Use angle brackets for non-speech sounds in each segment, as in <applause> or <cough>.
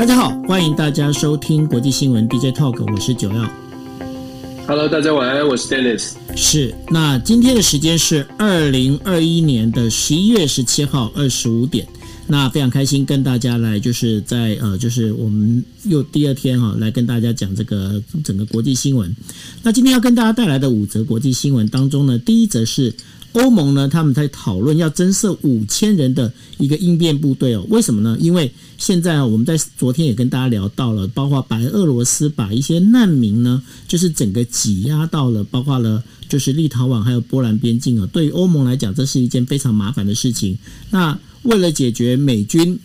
大家好，欢迎大家收听国际新闻 DJ Talk，我是九曜。Hello，大家晚安，我是 Dennis。是，那今天的时间是二零二一年的十一月十七号二十五点。那非常开心跟大家来，就是在呃，就是我们又第二天哈、哦，来跟大家讲这个整个国际新闻。那今天要跟大家带来的五则国际新闻当中呢，第一则是欧盟呢，他们在讨论要增设五千人的一个应变部队哦。为什么呢？因为现在啊，我们在昨天也跟大家聊到了，包括白俄罗斯把一些难民呢，就是整个挤压到了，包括了就是立陶宛还有波兰边境啊。对于欧盟来讲，这是一件非常麻烦的事情。那为了解决美军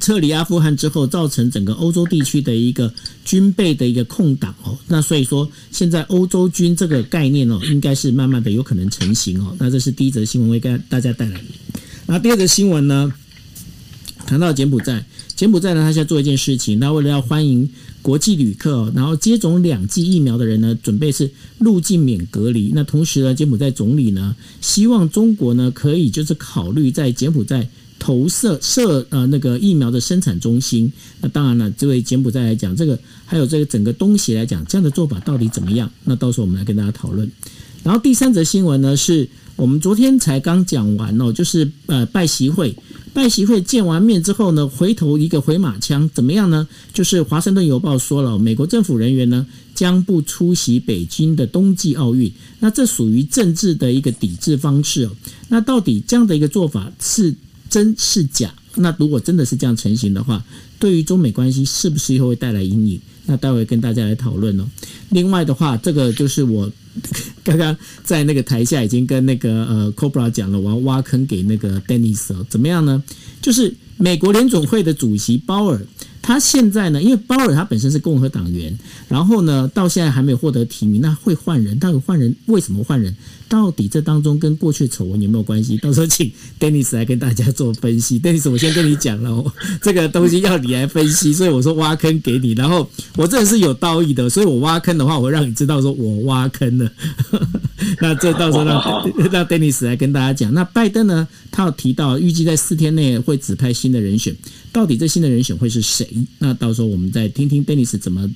撤离阿富汗之后造成整个欧洲地区的一个军备的一个空档哦，那所以说现在欧洲军这个概念哦，应该是慢慢的有可能成型哦。那这是第一则新闻，为大家带来。那第二则新闻呢，谈到柬埔寨，柬埔寨呢，他现在做一件事情，那为了要欢迎国际旅客，然后接种两剂疫苗的人呢，准备是入境免隔离。那同时呢，柬埔寨总理呢，希望中国呢可以就是考虑在柬埔寨投射射呃那个疫苗的生产中心。那当然了，这位柬埔寨来讲，这个还有这个整个东西来讲，这样的做法到底怎么样？那到时候我们来跟大家讨论。然后第三则新闻呢，是我们昨天才刚讲完哦，就是呃拜习会。拜习会见完面之后呢，回头一个回马枪，怎么样呢？就是《华盛顿邮报》说了，美国政府人员呢将不出席北京的冬季奥运。那这属于政治的一个抵制方式哦。那到底这样的一个做法是真是假？那如果真的是这样成型的话，对于中美关系是不是又会带来阴影？那待会跟大家来讨论哦。另外的话，这个就是我。刚刚在那个台下已经跟那个呃 Cobra 讲了，我要挖坑给那个 Dennis 哦，怎么样呢？就是美国联总会的主席鲍尔。他现在呢，因为鲍尔他本身是共和党员，然后呢，到现在还没有获得提名，那会换人，到底换人为什么换人？到底这当中跟过去丑闻有没有关系？到时候请 Dennis 来跟大家做分析。<laughs> Dennis，我先跟你讲了，这个东西要你来分析，所以我说挖坑给你。然后我这是有道义的，所以我挖坑的话，我会让你知道说我挖坑了。<laughs> 那这到时候让让 <laughs> Dennis 来跟大家讲。那拜登呢，他有提到预计在四天内会指派新的人选。到底这新的人选会是谁？那到时候我们再听听 Dennis 怎么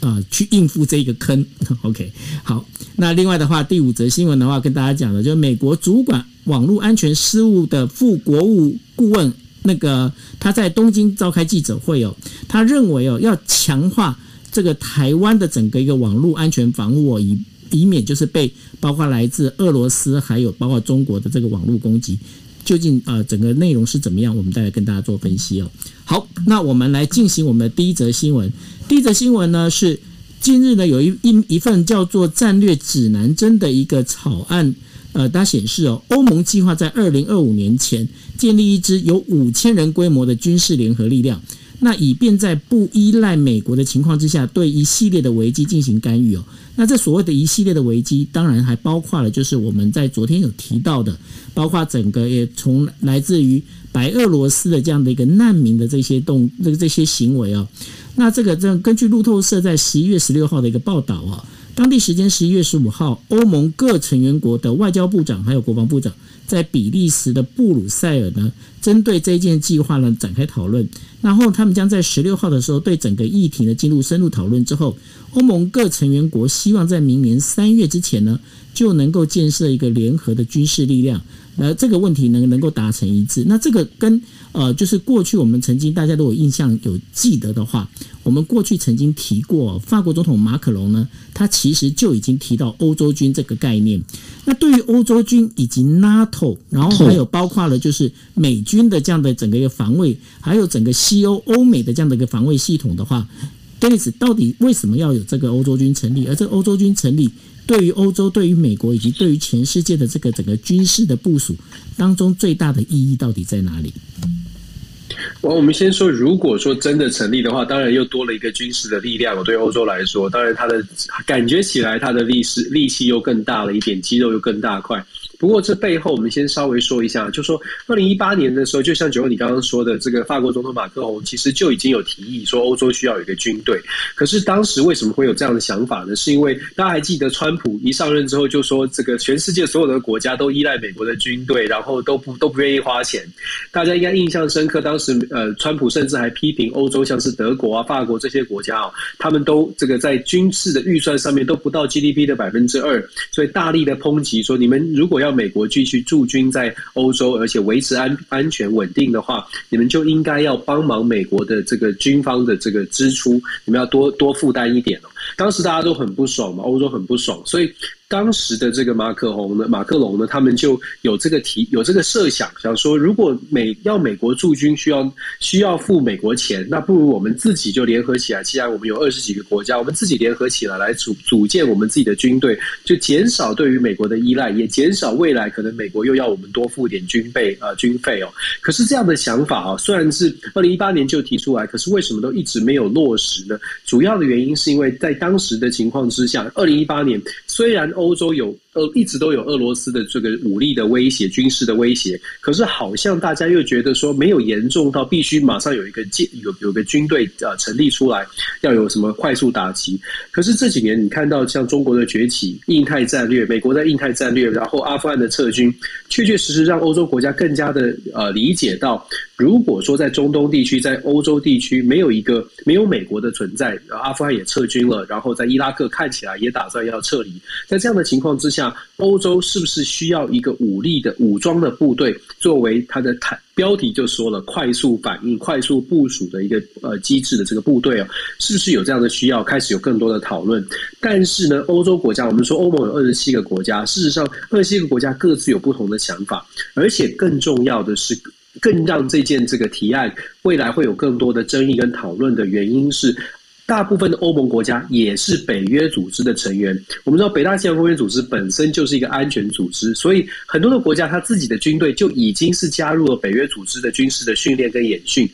啊、去应付这一个坑。<laughs> OK，好。那另外的话，第五则新闻的话，跟大家讲的就是美国主管网络安全事务的副国务顾问，那个他在东京召开记者会哦，他认为哦要强化这个台湾的整个一个网络安全防护哦，以以免就是被包括来自俄罗斯还有包括中国的这个网络攻击。究竟呃整个内容是怎么样？我们再来跟大家做分析哦。好，那我们来进行我们的第一则新闻。第一则新闻呢是近日呢有一一一份叫做战略指南针的一个草案，呃，它显示哦，欧盟计划在二零二五年前建立一支有五千人规模的军事联合力量，那以便在不依赖美国的情况之下，对一系列的危机进行干预哦。那这所谓的一系列的危机，当然还包括了就是我们在昨天有提到的。包括整个也从来自于白俄罗斯的这样的一个难民的这些动这个这些行为哦，那这个这根据路透社在十一月十六号的一个报道哦，当地时间十一月十五号，欧盟各成员国的外交部长还有国防部长在比利时的布鲁塞尔呢，针对这件计划呢展开讨论，然后他们将在十六号的时候对整个议题呢进入深入讨论之后，欧盟各成员国希望在明年三月之前呢就能够建设一个联合的军事力量。呃，这个问题能能够达成一致，那这个跟呃，就是过去我们曾经大家都有印象有记得的话，我们过去曾经提过，法国总统马克龙呢，他其实就已经提到欧洲军这个概念。那对于欧洲军以及 NATO，然后还有包括了就是美军的这样的整个一个防卫，还有整个西欧欧美的这样的一个防卫系统的话，Dennis 到底为什么要有这个欧洲军成立？而这个欧洲军成立。对于欧洲、对于美国以及对于全世界的这个整个军事的部署当中，最大的意义到底在哪里？我我们先说，如果说真的成立的话，当然又多了一个军事的力量。对欧洲来说，当然它的感觉起来，它的力势力气又更大了一点，肌肉又更大块。不过这背后我们先稍微说一下，就说二零一八年的时候，就像九欧你刚刚说的，这个法国总统马克龙其实就已经有提议说欧洲需要一个军队。可是当时为什么会有这样的想法呢？是因为大家还记得川普一上任之后就说，这个全世界所有的国家都依赖美国的军队，然后都不都不愿意花钱。大家应该印象深刻，当时呃，川普甚至还批评欧洲，像是德国啊、法国这些国家啊，他们都这个在军事的预算上面都不到 GDP 的百分之二，所以大力的抨击说，你们如果要美国继续驻军在欧洲，而且维持安安全稳定的话，你们就应该要帮忙美国的这个军方的这个支出，你们要多多负担一点哦。当时大家都很不爽嘛，欧洲很不爽，所以。当时的这个马克龙呢，马克龙呢，他们就有这个提有这个设想，想说如果美要美国驻军需要需要付美国钱，那不如我们自己就联合起来。既然我们有二十几个国家，我们自己联合起来来组组建我们自己的军队，就减少对于美国的依赖，也减少未来可能美国又要我们多付点军备啊、军费哦。可是这样的想法啊，虽然是二零一八年就提出来，可是为什么都一直没有落实呢？主要的原因是因为在当时的情况之下，二零一八年虽然。欧洲有呃，一直都有俄罗斯的这个武力的威胁、军事的威胁，可是好像大家又觉得说没有严重到必须马上有一个建有有个军队呃成立出来，要有什么快速打击。可是这几年你看到像中国的崛起、印太战略、美国的印太战略，然后阿富汗的撤军，确确实实让欧洲国家更加的呃理解到。如果说在中东地区、在欧洲地区没有一个没有美国的存在，阿富汗也撤军了，然后在伊拉克看起来也打算要撤离，在这样的情况之下，欧洲是不是需要一个武力的武装的部队作为它的坦？标题就说了快速反应、快速部署的一个呃机制的这个部队哦，是不是有这样的需要？开始有更多的讨论。但是呢，欧洲国家，我们说欧盟有二十七个国家，事实上二十七个国家各自有不同的想法，而且更重要的是。更让这件这个提案未来会有更多的争议跟讨论的原因是，大部分的欧盟国家也是北约组织的成员。我们知道北大西洋公约组织本身就是一个安全组织，所以很多的国家他自己的军队就已经是加入了北约组织的军事的训练跟演训。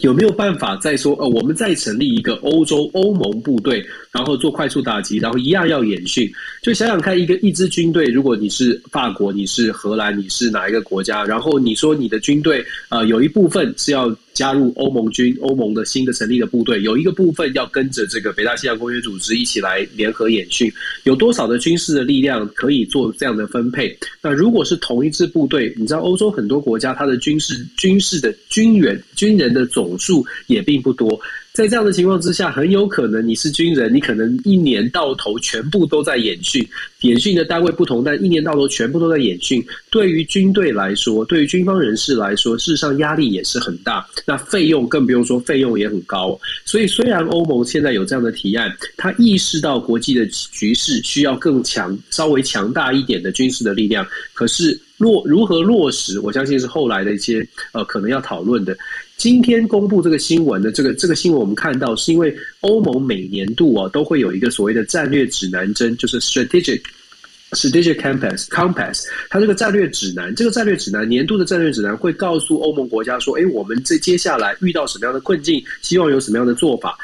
有没有办法再说？呃，我们再成立一个欧洲欧盟部队，然后做快速打击，然后一样要演训？就想想看，一个一支军队，如果你是法国，你是荷兰，你是哪一个国家？然后你说你的军队，呃，有一部分是要。加入欧盟军，欧盟的新的成立的部队，有一个部分要跟着这个北大西洋公约组织一起来联合演训，有多少的军事的力量可以做这样的分配？那如果是同一支部队，你知道欧洲很多国家它的军事军事的军员军人的总数也并不多。在这样的情况之下，很有可能你是军人，你可能一年到头全部都在演训，演训的单位不同，但一年到头全部都在演训。对于军队来说，对于军方人士来说，事实上压力也是很大。那费用更不用说，费用也很高。所以，虽然欧盟现在有这样的提案，他意识到国际的局势需要更强、稍微强大一点的军事的力量，可是落如何落实，我相信是后来的一些呃可能要讨论的。今天公布这个新闻的这个这个新闻，我们看到是因为欧盟每年度啊都会有一个所谓的战略指南针，就是 strategic strategic compass compass。它这个战略指南，这个战略指南年度的战略指南会告诉欧盟国家说，哎，我们这接下来遇到什么样的困境，希望有什么样的做法。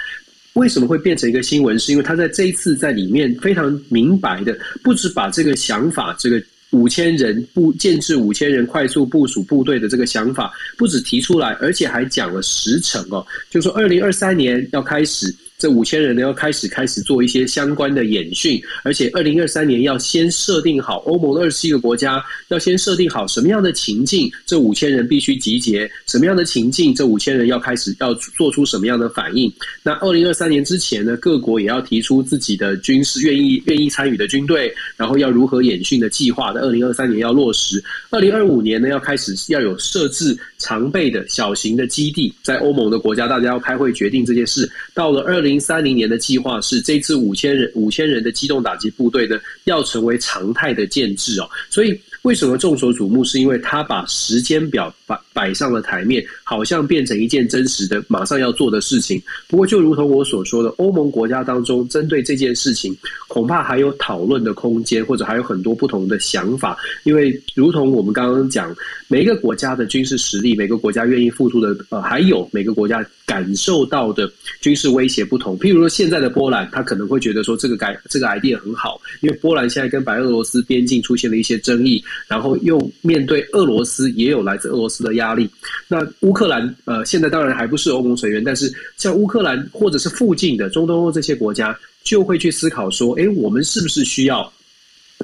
为什么会变成一个新闻？是因为他在这一次在里面非常明白的，不止把这个想法这个。五千人部建制五千人快速部署部队的这个想法，不止提出来，而且还讲了时程哦，就说二零二三年要开始。这五千人呢，要开始开始做一些相关的演训，而且二零二三年要先设定好欧盟的二十七个国家要先设定好什么样的情境，这五千人必须集结；什么样的情境，这五千人要开始要做出什么样的反应。那二零二三年之前呢，各国也要提出自己的军事愿意愿意参与的军队，然后要如何演训的计划。在二零二三年要落实。二零二五年呢，要开始要有设置常备的小型的基地，在欧盟的国家，大家要开会决定这件事。到了二零。零三零年的计划是这次五千人五千人的机动打击部队呢要成为常态的建制哦，所以为什么众所瞩目？是因为他把时间表摆摆上了台面，好像变成一件真实的马上要做的事情。不过就如同我所说的，欧盟国家当中针对这件事情，恐怕还有讨论的空间，或者还有很多不同的想法。因为如同我们刚刚讲，每一个国家的军事实力，每个国家愿意付出的呃，还有每个国家感受到的军事威胁不同。譬如说，现在的波兰，他可能会觉得说这个改这个 idea 很好，因为波兰现在跟白俄罗斯边境出现了一些争议，然后又面对俄罗斯也有来自俄罗斯的压力。那乌克克兰呃，现在当然还不是欧盟成员，但是像乌克兰或者是附近的中东欧这些国家，就会去思考说，哎，我们是不是需要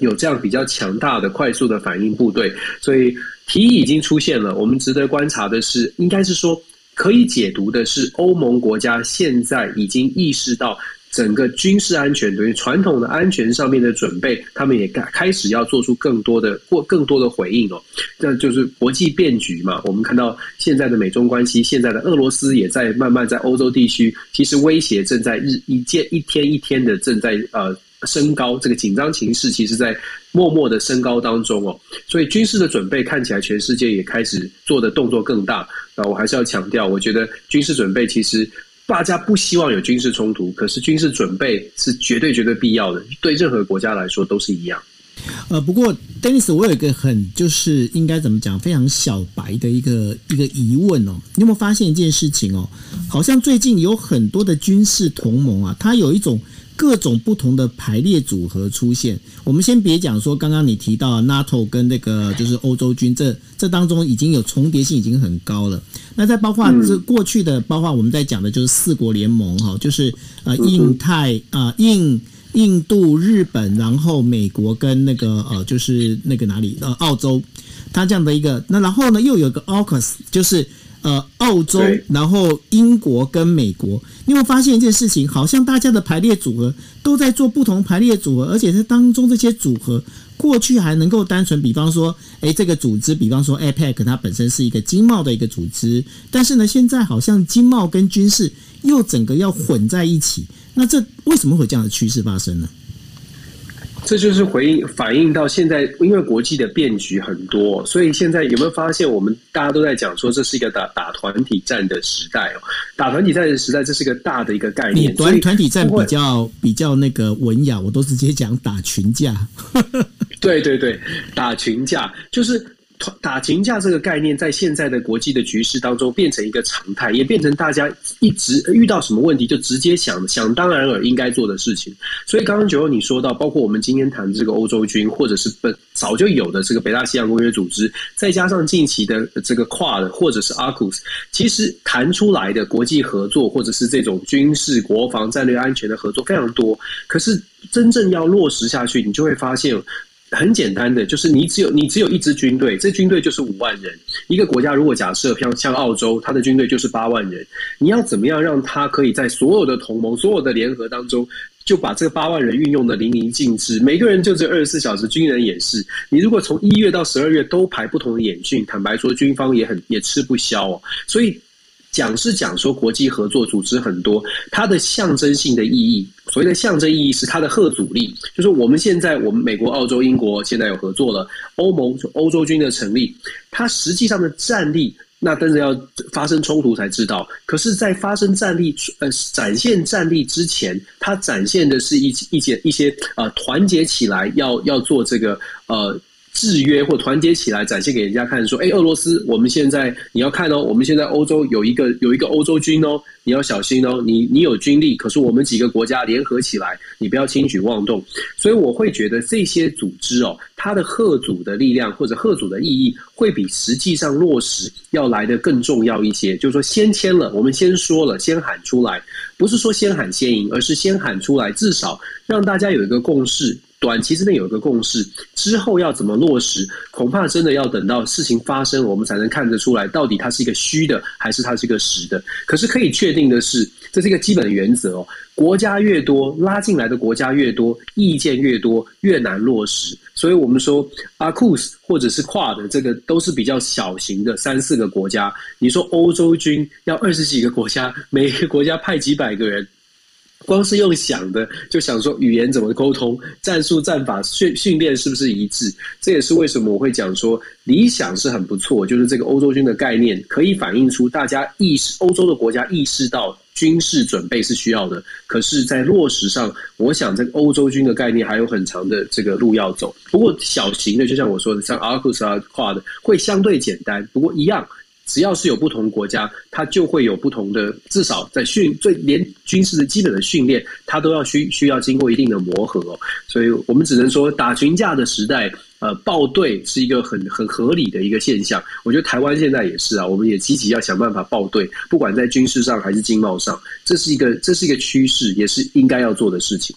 有这样比较强大的、快速的反应部队？所以提议已经出现了。我们值得观察的是，应该是说可以解读的是，欧盟国家现在已经意识到。整个军事安全对于传统的安全上面的准备，他们也开开始要做出更多的或更多的回应哦。这就是国际变局嘛。我们看到现在的美中关系，现在的俄罗斯也在慢慢在欧洲地区，其实威胁正在日一见一天一天的正在呃升高，这个紧张情势其实在默默的升高当中哦。所以军事的准备看起来全世界也开始做的动作更大。那我还是要强调，我觉得军事准备其实。大家不希望有军事冲突，可是军事准备是绝对绝对必要的，对任何国家来说都是一样。呃，不过，Denis，我有一个很就是应该怎么讲，非常小白的一个一个疑问哦。你有没有发现一件事情哦？好像最近有很多的军事同盟啊，它有一种。各种不同的排列组合出现。我们先别讲说，刚刚你提到 NATO 跟那个就是欧洲军，这这当中已经有重叠性，已经很高了。那再包括这过去的，包括我们在讲的就是四国联盟哈，就是呃印太啊印印度、日本，然后美国跟那个呃就是那个哪里呃澳洲，它这样的一个。那然后呢，又有个 AUKUS，就是。呃，澳洲，然后英国跟美国，你有没有发现一件事情？好像大家的排列组合都在做不同排列组合，而且是当中这些组合过去还能够单纯，比方说，诶，这个组织，比方说 APEC，它本身是一个经贸的一个组织，但是呢，现在好像经贸跟军事又整个要混在一起，那这为什么会有这样的趋势发生呢？这就是回应反映到现在，因为国际的变局很多，所以现在有没有发现，我们大家都在讲说，这是一个打打团体战的时代哦，打团体战的时代，这是一个大的一个概念。团团体战比较比较那个文雅，我都直接讲打群架。<laughs> 对对对，打群架就是。打群架这个概念，在现在的国际的局势当中变成一个常态，也变成大家一直遇到什么问题就直接想想当然尔应该做的事情。所以刚刚九欧你说到，包括我们今天谈这个欧洲军，或者是本早就有的这个北大西洋公约组织，再加上近期的这个 QUAD 或者是 AUKUS，其实谈出来的国际合作或者是这种军事、国防、战略安全的合作非常多，可是真正要落实下去，你就会发现。很简单的，就是你只有你只有一支军队，这军队就是五万人。一个国家如果假设像像澳洲，它的军队就是八万人，你要怎么样让它可以在所有的同盟、所有的联合当中，就把这八万人运用的淋漓尽致？每个人就只有二十四小时军人演示。你如果从一月到十二月都排不同的演训，坦白说，军方也很也吃不消哦。所以。讲是讲说国际合作组织很多，它的象征性的意义，所谓的象征意义是它的吓阻力，就是我们现在我们美国、澳洲、英国现在有合作了，欧盟、欧洲军的成立，它实际上的战力，那真的要发生冲突才知道。可是，在发生战力呃展现战力之前，它展现的是一一些一些呃团结起来要要做这个呃。制约或团结起来，展现给人家看，说：“哎，俄罗斯，我们现在你要看哦，我们现在欧洲有一个有一个欧洲军哦，你要小心哦，你你有军力，可是我们几个国家联合起来，你不要轻举妄动。”所以我会觉得这些组织哦，它的贺组的力量或者贺组的意义，会比实际上落实要来得更重要一些。就是说，先签了，我们先说了，先喊出来，不是说先喊先赢，而是先喊出来，至少让大家有一个共识。短期之内有一个共识，之后要怎么落实，恐怕真的要等到事情发生，我们才能看得出来，到底它是一个虚的，还是它是一个实的。可是可以确定的是，这是一个基本原则哦。国家越多，拉进来的国家越多，意见越多，越难落实。所以我们说阿库斯或者是跨的这个都是比较小型的三四个国家。你说欧洲军要二十几个国家，每个国家派几百个人。光是用想的，就想说语言怎么沟通，战术战法训训练是不是一致？这也是为什么我会讲说理想是很不错，就是这个欧洲军的概念可以反映出大家意识，欧洲的国家意识到军事准备是需要的，可是，在落实上，我想这个欧洲军的概念还有很长的这个路要走。不过，小型的，就像我说的，像阿库斯啊跨的，会相对简单。不过，一样。只要是有不同国家，它就会有不同的，至少在训最连军事的基本的训练，它都要需需要经过一定的磨合哦。所以我们只能说，打群架的时代，呃，报队是一个很很合理的一个现象。我觉得台湾现在也是啊，我们也积极要想办法报队，不管在军事上还是经贸上，这是一个这是一个趋势，也是应该要做的事情。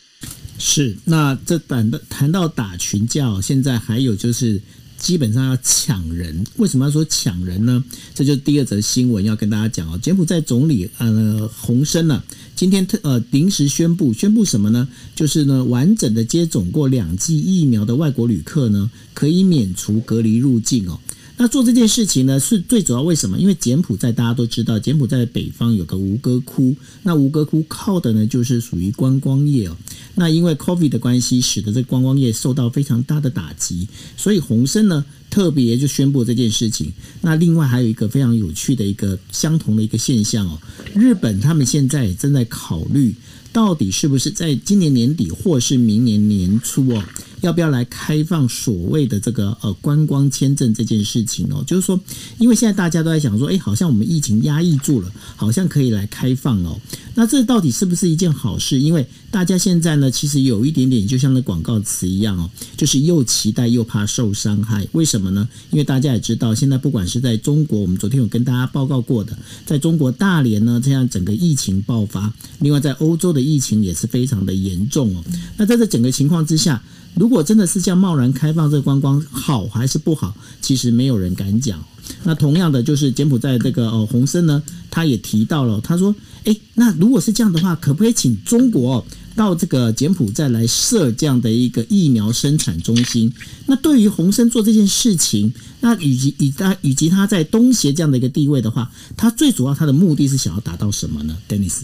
是，那这谈的谈到打群架，现在还有就是。基本上要抢人，为什么要说抢人呢？这就是第二则新闻要跟大家讲哦。柬埔寨总理呃洪森呢，今天特呃临时宣布，宣布什么呢？就是呢完整的接种过两剂疫苗的外国旅客呢，可以免除隔离入境哦。那做这件事情呢，是最主要为什么？因为柬埔寨大家都知道，柬埔寨的北方有个吴哥窟，那吴哥窟靠的呢就是属于观光业哦。那因为 COVID 的关系，使得这观光业受到非常大的打击，所以洪森呢特别就宣布这件事情。那另外还有一个非常有趣的一个相同的一个现象哦，日本他们现在正在考虑。到底是不是在今年年底或是明年年初哦，要不要来开放所谓的这个呃观光签证这件事情哦？就是说，因为现在大家都在想说，哎，好像我们疫情压抑住了，好像可以来开放哦。那这到底是不是一件好事？因为大家现在呢，其实有一点点就像那广告词一样哦，就是又期待又怕受伤害。为什么呢？因为大家也知道，现在不管是在中国，我们昨天有跟大家报告过的，在中国大连呢，这样整个疫情爆发；另外在欧洲的。疫情也是非常的严重哦。那在这整个情况之下，如果真的是这样贸然开放这观光，好还是不好？其实没有人敢讲。那同样的，就是柬埔寨这个呃洪森呢，他也提到了，他说：“诶，那如果是这样的话，可不可以请中国到这个柬埔寨来设这样的一个疫苗生产中心？”那对于洪森做这件事情，那以及以他以及他在东协这样的一个地位的话，他最主要他的目的是想要达到什么呢？Dennis。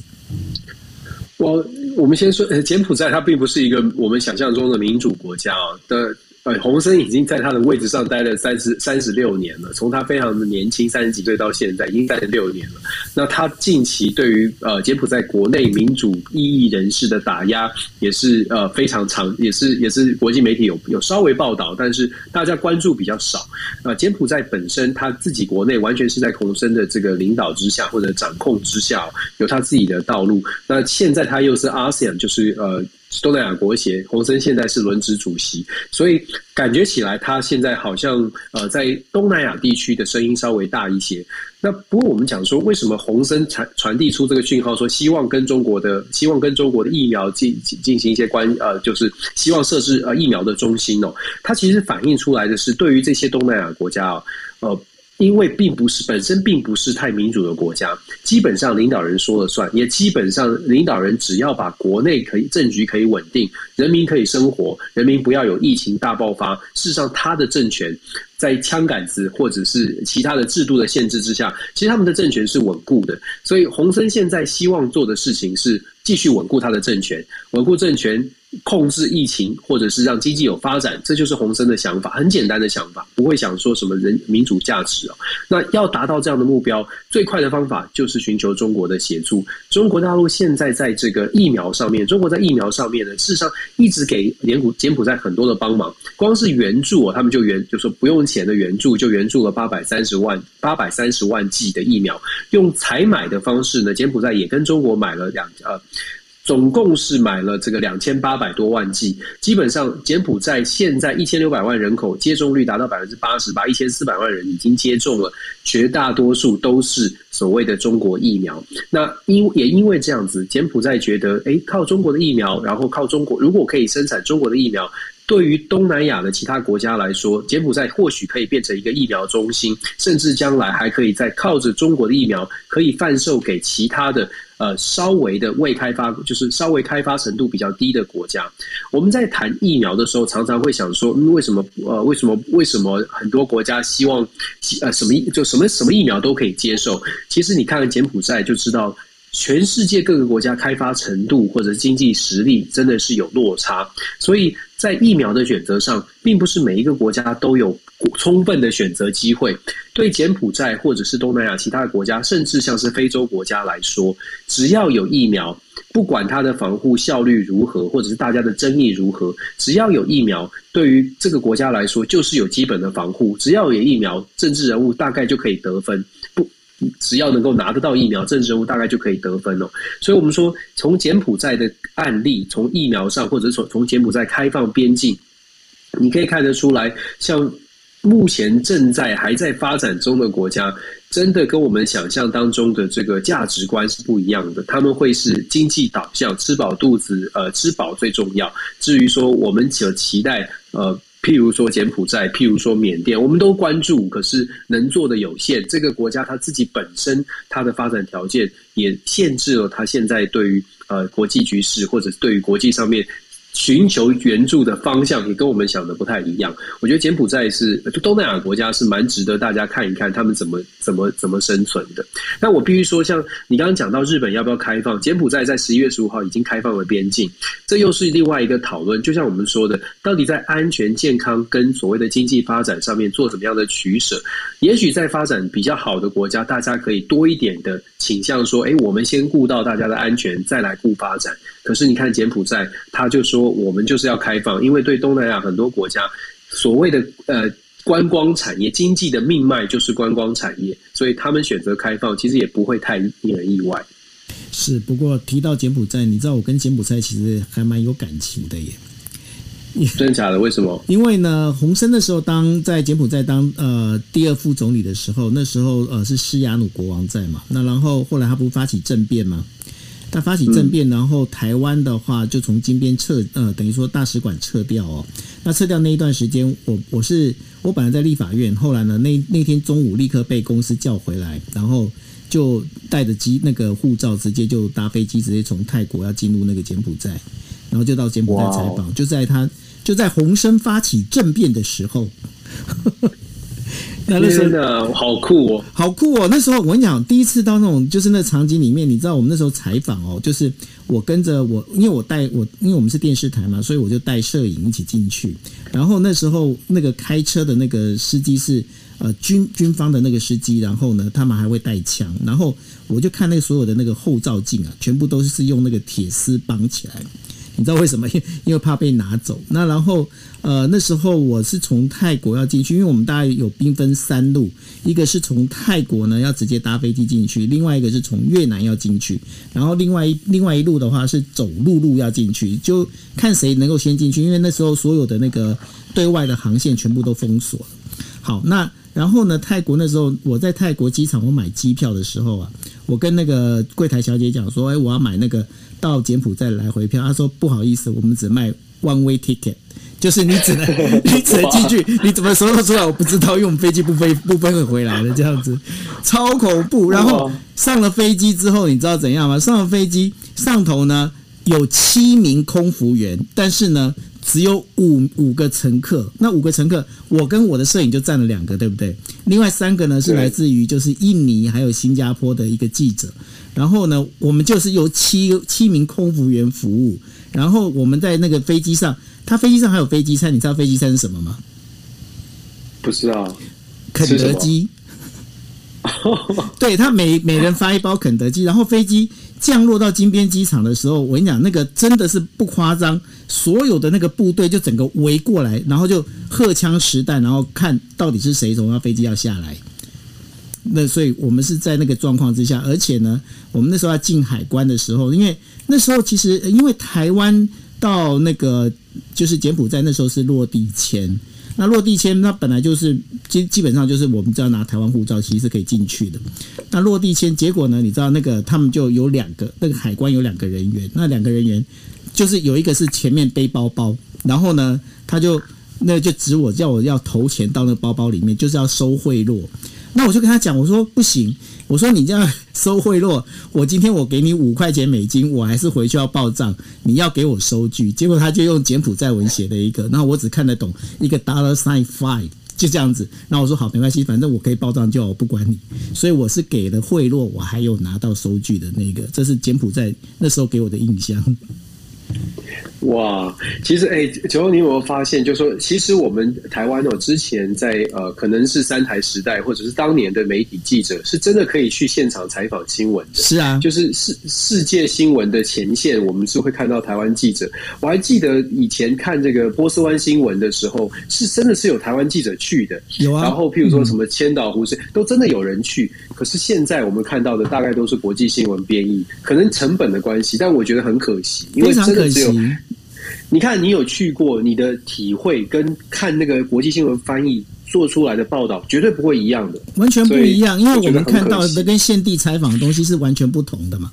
我我们先说，呃，柬埔寨它并不是一个我们想象中的民主国家啊的。呃，洪森已经在他的位置上待了三十三十六年了，从他非常的年轻三十几岁到现在，已经待了六年了。那他近期对于呃柬埔寨国内民主异议人士的打压，也是呃非常长，也是也是国际媒体有有稍微报道，但是大家关注比较少。呃，柬埔寨本身他自己国内完全是在洪森的这个领导之下或者掌控之下，有他自己的道路。那现在他又是 ASEAN，就是呃。东南亚国协，洪森现在是轮值主席，所以感觉起来他现在好像呃在东南亚地区的声音稍微大一些。那不过我们讲说，为什么洪森传传递出这个讯号，说希望跟中国的希望跟中国的疫苗进进行一些关呃，就是希望设置呃疫苗的中心哦，它其实反映出来的是对于这些东南亚国家啊，呃。因为并不是本身并不是太民主的国家，基本上领导人说了算，也基本上领导人只要把国内可以政局可以稳定，人民可以生活，人民不要有疫情大爆发，事实上他的政权在枪杆子或者是其他的制度的限制之下，其实他们的政权是稳固的。所以洪森现在希望做的事情是继续稳固他的政权，稳固政权。控制疫情，或者是让经济有发展，这就是洪森的想法，很简单的想法，不会想说什么人民主价值哦。那要达到这样的目标，最快的方法就是寻求中国的协助。中国大陆现在在这个疫苗上面，中国在疫苗上面呢，事实上一直给柬埔柬埔寨很多的帮忙，光是援助哦，他们就援就说不用钱的援助，就援助了八百三十万八百三十万剂的疫苗，用采买的方式呢，柬埔寨也跟中国买了两呃。总共是买了这个两千八百多万剂，基本上柬埔寨现在一千六百万人口接种率达到百分之八十八，一千四百万人已经接种了，绝大多数都是所谓的中国疫苗。那因也因为这样子，柬埔寨觉得，诶，靠中国的疫苗，然后靠中国，如果可以生产中国的疫苗，对于东南亚的其他国家来说，柬埔寨或许可以变成一个疫苗中心，甚至将来还可以再靠着中国的疫苗，可以贩售给其他的。呃，稍微的未开发，就是稍微开发程度比较低的国家，我们在谈疫苗的时候，常常会想说，嗯，为什么呃，为什么为什么很多国家希望呃什么就什么什么疫苗都可以接受？其实你看看柬埔寨就知道，全世界各个国家开发程度或者经济实力真的是有落差，所以在疫苗的选择上，并不是每一个国家都有充分的选择机会。对柬埔寨或者是东南亚其他的国家，甚至像是非洲国家来说，只要有疫苗，不管它的防护效率如何，或者是大家的争议如何，只要有疫苗，对于这个国家来说就是有基本的防护。只要有疫苗，政治人物大概就可以得分。只要能够拿得到疫苗，政治人物大概就可以得分哦。所以，我们说从柬埔寨的案例，从疫苗上，或者从从柬埔寨开放边境，你可以看得出来，像目前正在还在发展中的国家，真的跟我们想象当中的这个价值观是不一样的。他们会是经济导向，吃饱肚子，呃，吃饱最重要。至于说我们所期待，呃。譬如说柬埔寨，譬如说缅甸，我们都关注，可是能做的有限。这个国家它自己本身它的发展条件也限制了它现在对于呃国际局势或者对于国际上面。寻求援助的方向也跟我们想的不太一样。我觉得柬埔寨是就东南亚国家是蛮值得大家看一看他们怎么怎么怎么生存的。那我必须说，像你刚刚讲到日本要不要开放，柬埔寨在十一月十五号已经开放了边境，这又是另外一个讨论。就像我们说的，到底在安全、健康跟所谓的经济发展上面做怎么样的取舍？也许在发展比较好的国家，大家可以多一点的倾向说，哎，我们先顾到大家的安全，再来顾发展。可是你看柬埔寨，他就说。我们就是要开放，因为对东南亚很多国家，所谓的呃观光产业、经济的命脉就是观光产业，所以他们选择开放，其实也不会太令人意外。是，不过提到柬埔寨，你知道我跟柬埔寨其实还蛮有感情的耶。<laughs> 真的假的？为什么？因为呢，洪森的时候当在柬埔寨当呃第二副总理的时候，那时候呃是施雅努国王在嘛，那然后后来他不发起政变吗？他发起政变，然后台湾的话就从金边撤，呃，等于说大使馆撤掉哦。那撤掉那一段时间，我我是我本来在立法院，后来呢，那那天中午立刻被公司叫回来，然后就带着机那个护照，直接就搭飞机，直接从泰国要进入那个柬埔寨，然后就到柬埔寨采访，就在他就在洪生发起政变的时候。那时候好酷哦，好酷哦！那时候我跟你讲，第一次到那种就是那场景里面，你知道我们那时候采访哦，就是我跟着我，因为我带我，因为我们是电视台嘛，所以我就带摄影一起进去。然后那时候那个开车的那个司机是呃军军方的那个司机，然后呢他们还会带枪，然后我就看那个所有的那个后照镜啊，全部都是用那个铁丝绑起来。你知道为什么？<laughs> 因为怕被拿走。那然后，呃，那时候我是从泰国要进去，因为我们大概有兵分三路，一个是从泰国呢要直接搭飞机进去，另外一个是从越南要进去，然后另外一另外一路的话是走陆路要进去，就看谁能够先进去。因为那时候所有的那个对外的航线全部都封锁。好，那然后呢，泰国那时候我在泰国机场我买机票的时候啊，我跟那个柜台小姐讲说，哎，我要买那个。到柬埔寨来回票，他说不好意思，我们只卖 one way ticket，就是你只能 <laughs> 你只能进去，你怎么说得出来？我不知道，因为我们飞机不飞 <laughs> 不飞回来的这样子，超恐怖。然后上了飞机之后，你知道怎样吗？上了飞机上头呢有七名空服员，但是呢只有五五个乘客。那五个乘客，我跟我的摄影就占了两个，对不对？另外三个呢是来自于就是印尼还有新加坡的一个记者。然后呢，我们就是由七七名空服员服务。然后我们在那个飞机上，他飞机上还有飞机餐，你知道飞机餐是什么吗？不知道，肯德基。<laughs> 对，他每每人发一包肯德基。然后飞机降落到金边机场的时候，我跟你讲，那个真的是不夸张，所有的那个部队就整个围过来，然后就荷枪实弹，然后看到底是谁从那飞机要下来。那所以我们是在那个状况之下，而且呢，我们那时候要进海关的时候，因为那时候其实因为台湾到那个就是柬埔寨那时候是落地签，那落地签那本来就是基基本上就是我们只要拿台湾护照，其实是可以进去的。那落地签结果呢，你知道那个他们就有两个那个海关有两个人员，那两个人员就是有一个是前面背包包，然后呢他就那就指我叫我要投钱到那个包包里面，就是要收贿赂。那我就跟他讲，我说不行，我说你这样收贿赂，我今天我给你五块钱美金，我还是回去要报账，你要给我收据。结果他就用柬埔寨文写了一个，然后我只看得懂一个 dollar sign five，就这样子。那我说好，没关系，反正我可以报账就好，我不管你。所以我是给了贿赂，我还有拿到收据的那个，这是柬埔寨那时候给我的印象。哇，其实哎，九欧，你有没有发现，就是说，其实我们台湾哦，之前在呃，可能是三台时代，或者是当年的媒体记者，是真的可以去现场采访新闻的。是啊，就是世世界新闻的前线，我们是会看到台湾记者。我还记得以前看这个波斯湾新闻的时候，是真的是有台湾记者去的。有啊，然后譬如说什么千岛湖是、嗯、都真的有人去。可是现在我们看到的大概都是国际新闻编译，可能成本的关系，但我觉得很可惜，因为真的只有。你看，你有去过，你的体会跟看那个国际新闻翻译做出来的报道，绝对不会一样的，完全不一样，因为我们看到的跟现地采访的东西是完全不同的嘛。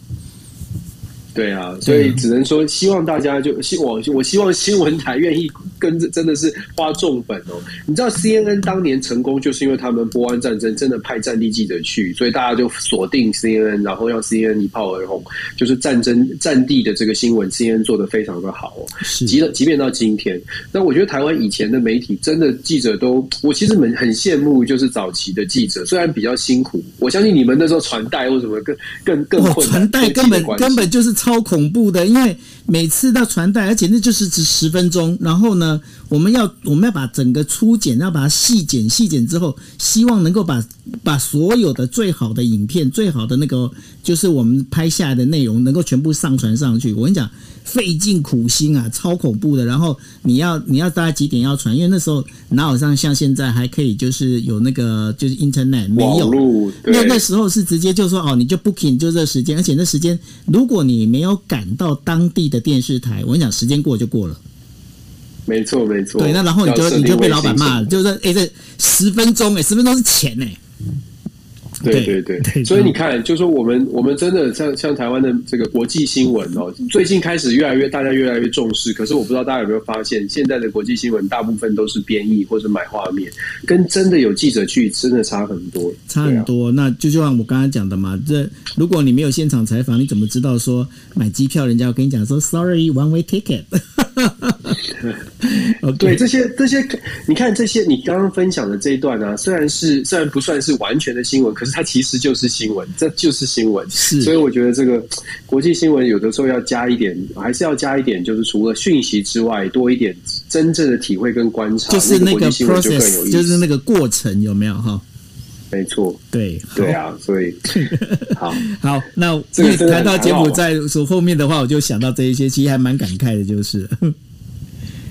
对啊，所以只能说希望大家就希我我希望新闻台愿意跟着，真的是花重本哦。你知道 CNN 当年成功，就是因为他们波湾战争真的派战地记者去，所以大家就锁定 CNN，然后让 CNN 一炮而红，就是战争战地的这个新闻，CNN 做的非常的好哦。即即便到今天，那我觉得台湾以前的媒体真的记者都，我其实很很羡慕，就是早期的记者，虽然比较辛苦，我相信你们那时候传带或什么更更更困难，传带根本根本就是。超恐怖的，因为每次到传带，而且那就是只十分钟。然后呢，我们要我们要把整个初剪，要把它细剪，细剪之后，希望能够把把所有的最好的影片、最好的那个就是我们拍下来的内容，能够全部上传上去。我跟你讲，费尽苦心啊，超恐怖的。然后你要你要大概几点要传？因为那时候哪有像像现在还可以，就是有那个就是 Internet 没有，那那时候是直接就说哦，你就 booking 就这时间，而且那时间如果你没有赶到当地的电视台，我跟你讲，时间过就过了。没错，没错。对，那然后你就你就被老板骂了，就是说，哎，这十分钟，哎，十分钟是钱，哎。对对对，对，所以你看，就是说我们我们真的像像台湾的这个国际新闻哦，最近开始越来越大家越来越重视。可是我不知道大家有没有发现，现在的国际新闻大部分都是编译或者买画面，跟真的有记者去真的差很多，差很多。啊、那就就像我刚刚讲的嘛，这如果你没有现场采访，你怎么知道说买机票人家要跟你讲说 sorry one way ticket？哦，<laughs> 对，这些这些，你看这些，你刚刚分享的这一段呢、啊，虽然是虽然不算是完全的新闻，可是它其实就是新闻，这就是新闻。是，所以我觉得这个国际新闻有的时候要加一点，还是要加一点，就是除了讯息之外，多一点真正的体会跟观察，就是那个 process，就是那个过程有没有哈？没错，对对啊，所以 <laughs> 好好，那谈到柬埔寨说后面的话，我就想到这一些，其实还蛮感慨的，就是。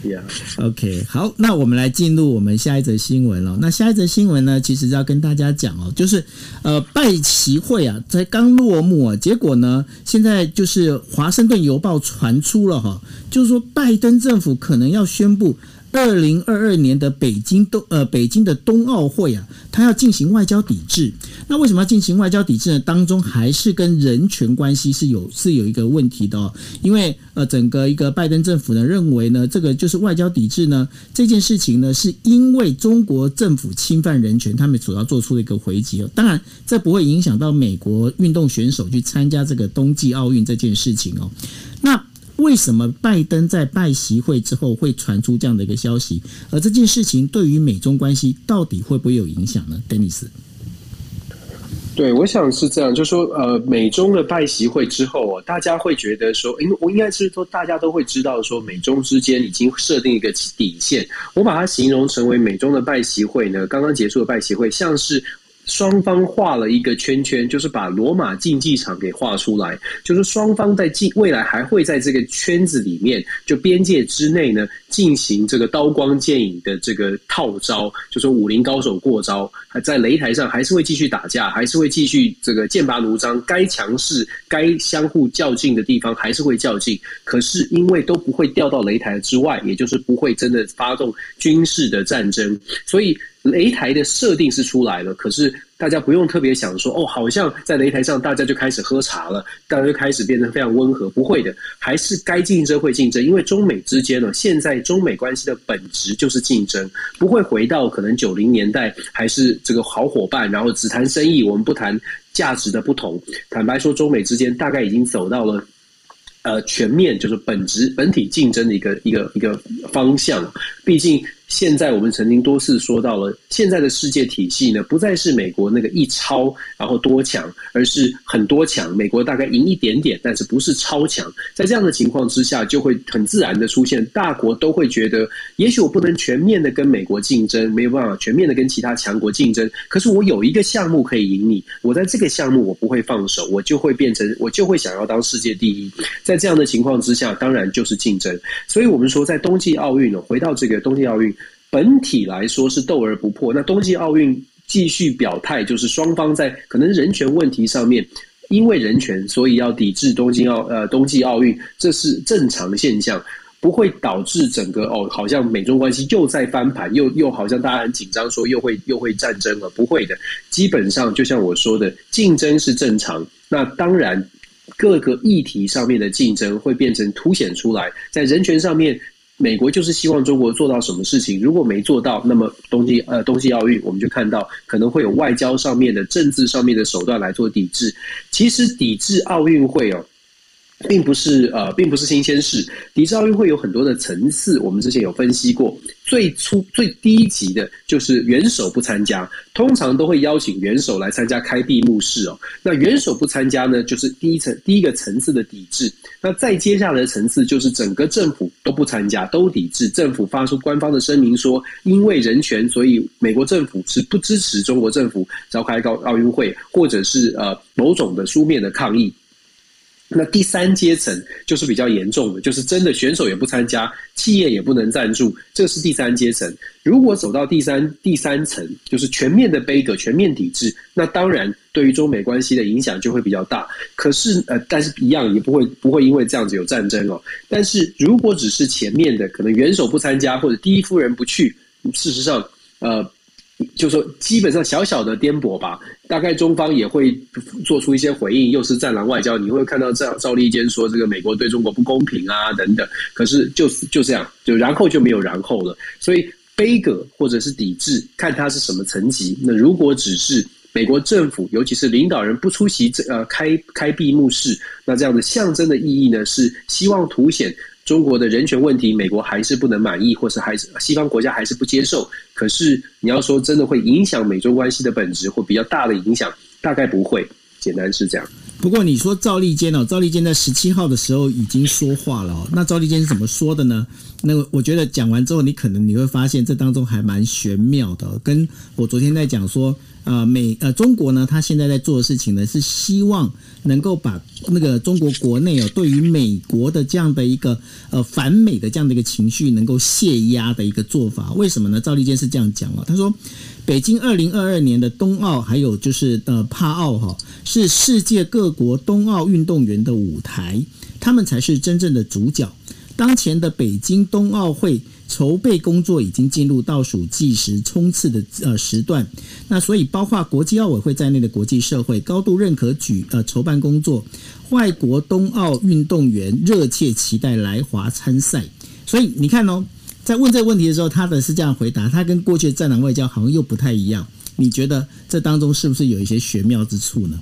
Yeah. OK，好，那我们来进入我们下一则新闻了。那下一则新闻呢，其实要跟大家讲哦，就是呃，拜奇会啊，才刚落幕啊，结果呢，现在就是华盛顿邮报传出了哈，就是说拜登政府可能要宣布。二零二二年的北京冬呃北京的冬奥会啊，它要进行外交抵制。那为什么要进行外交抵制呢？当中还是跟人权关系是有是有一个问题的哦。因为呃整个一个拜登政府呢认为呢，这个就是外交抵制呢这件事情呢，是因为中国政府侵犯人权，他们所要做出的一个回击哦。当然这不会影响到美国运动选手去参加这个冬季奥运这件事情哦。那。为什么拜登在拜习会之后会传出这样的一个消息？而这件事情对于美中关系到底会不会有影响呢？Dennis，对，我想是这样，就是说，呃，美中的拜习会之后啊大家会觉得说，因为我应该是说，大家都会知道说，美中之间已经设定一个底线。我把它形容成为美中的拜习会呢，刚刚结束的拜习会，像是。双方画了一个圈圈，就是把罗马竞技场给画出来，就是双方在进未来还会在这个圈子里面，就边界之内呢，进行这个刀光剑影的这个套招，就是武林高手过招，还在擂台上还是会继续打架，还是会继续这个剑拔弩张，该强势、该相互较劲的地方还是会较劲，可是因为都不会掉到擂台之外，也就是不会真的发动军事的战争，所以。擂台的设定是出来了，可是大家不用特别想说哦，好像在擂台上大家就开始喝茶了，大家就开始变得非常温和，不会的，还是该竞争会竞争，因为中美之间呢，现在中美关系的本质就是竞争，不会回到可能九零年代还是这个好伙伴，然后只谈生意，我们不谈价值的不同。坦白说，中美之间大概已经走到了呃全面就是本质本体竞争的一个一个一个方向，毕竟。现在我们曾经多次说到了，现在的世界体系呢，不再是美国那个一超然后多强，而是很多强。美国大概赢一点点，但是不是超强。在这样的情况之下，就会很自然的出现，大国都会觉得，也许我不能全面的跟美国竞争，没有办法全面的跟其他强国竞争。可是我有一个项目可以赢你，我在这个项目我不会放手，我就会变成，我就会想要当世界第一。在这样的情况之下，当然就是竞争。所以我们说，在冬季奥运呢，回到这个冬季奥运。本体来说是斗而不破，那冬季奥运继续表态，就是双方在可能人权问题上面，因为人权，所以要抵制东京奥呃冬季奥运，这是正常现象，不会导致整个哦，好像美中关系又在翻盘，又又好像大家很紧张，说又会又会战争了，不会的，基本上就像我说的，竞争是正常，那当然各个议题上面的竞争会变成凸显出来，在人权上面。美国就是希望中国做到什么事情，如果没做到，那么冬季呃冬季奥运我们就看到可能会有外交上面的、政治上面的手段来做抵制。其实抵制奥运会哦。并不是呃，并不是新鲜事。抵制奥运会有很多的层次，我们之前有分析过。最初最低级的就是元首不参加，通常都会邀请元首来参加开闭幕式哦。那元首不参加呢，就是第一层第一个层次的抵制。那再接下来的层次就是整个政府都不参加，都抵制。政府发出官方的声明说，因为人权，所以美国政府是不支持中国政府召开高奥运会，或者是呃某种的书面的抗议。那第三阶层就是比较严重的，就是真的选手也不参加，企业也不能赞助，这是第三阶层。如果走到第三第三层，就是全面的杯葛、全面抵制，那当然对于中美关系的影响就会比较大。可是呃，但是一样也不会不会因为这样子有战争哦。但是如果只是前面的，可能元首不参加或者第一夫人不去，事实上呃。就说基本上小小的颠簸吧，大概中方也会做出一些回应，又是战狼外交。你会看到这样赵立坚说这个美国对中国不公平啊等等。可是就是就这样，就然后就没有然后了。所以杯葛或者是抵制，看他是什么层级。那如果只是美国政府，尤其是领导人不出席这呃开开闭幕式，那这样的象征的意义呢，是希望凸显。中国的人权问题，美国还是不能满意，或是还是西方国家还是不接受。可是你要说真的会影响美中关系的本质，或比较大的影响，大概不会。简单是这样。不过你说赵立坚哦，赵立坚在十七号的时候已经说话了。那赵立坚是怎么说的呢？那我觉得讲完之后，你可能你会发现这当中还蛮玄妙的。跟我昨天在讲说。呃，美呃，中国呢，他现在在做的事情呢，是希望能够把那个中国国内哦，对于美国的这样的一个呃反美的这样的一个情绪，能够泄压的一个做法。为什么呢？赵立坚是这样讲哦，他说，北京二零二二年的冬奥，还有就是呃帕奥哈，是世界各国冬奥运动员的舞台，他们才是真正的主角。当前的北京冬奥会。筹备工作已经进入倒数计时冲刺的呃时段，那所以包括国际奥委会在内的国际社会高度认可举呃筹办工作，外国冬奥运动员热切期待来华参赛。所以你看哦，在问这个问题的时候，他的是这样回答，他跟过去的战狼外交好像又不太一样。你觉得这当中是不是有一些玄妙之处呢？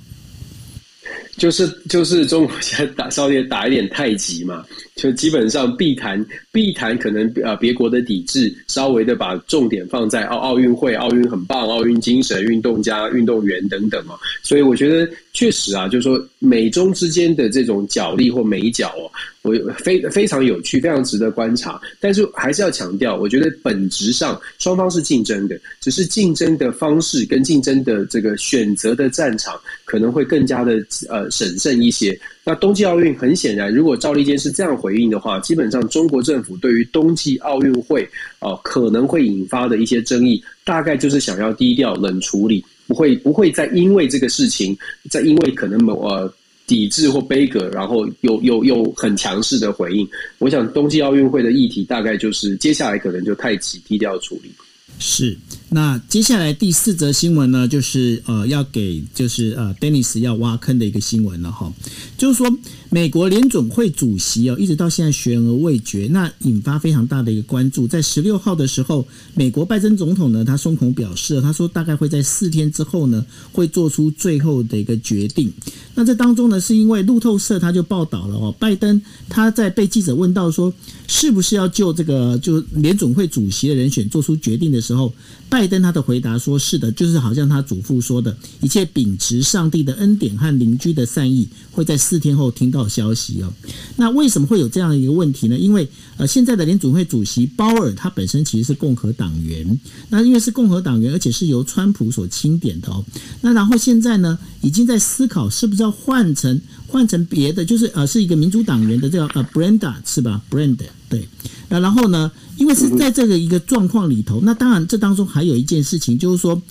就是就是中国现在打稍微打一点太极嘛，就基本上避谈避谈可能呃别国的抵制，稍微的把重点放在奥奥运会，奥运很棒，奥运精神，运动家、运动员等等嘛，所以我觉得确实啊，就是说美中之间的这种角力或美角哦。我非非常有趣，非常值得观察。但是还是要强调，我觉得本质上双方是竞争的，只是竞争的方式跟竞争的这个选择的战场可能会更加的呃审慎一些。那冬季奥运很显然，如果赵立坚是这样回应的话，基本上中国政府对于冬季奥运会啊、呃、可能会引发的一些争议，大概就是想要低调冷处理，不会不会再因为这个事情，再因为可能某呃。抵制或杯葛，然后又又又很强势的回应。我想冬季奥运会的议题大概就是接下来可能就太急低调处理。是，那接下来第四则新闻呢，就是呃要给就是呃 Dennis 要挖坑的一个新闻了哈，就是说美国联总会主席哦一直到现在悬而未决，那引发非常大的一个关注。在十六号的时候，美国拜登总统呢他松口表示，他说大概会在四天之后呢会做出最后的一个决定。那这当中呢是因为路透社他就报道了哦，拜登他在被记者问到说是不是要就这个就联总会主席的人选做出决定的时候，拜登他的回答说：“是的，就是好像他祖父说的，一切秉持上帝的恩典和邻居的善意，会在四天后听到消息哦。那为什么会有这样的一个问题呢？因为呃，现在的联总会主席鲍尔他本身其实是共和党员，那因为是共和党员，而且是由川普所钦点的哦。那然后现在呢，已经在思考是不是要换成换成别的，就是呃，是一个民主党员的这个呃，Brenda 是吧？Brenda 对。那然后呢？”因为是在这个一个状况里头，那当然这当中还有一件事情，就是说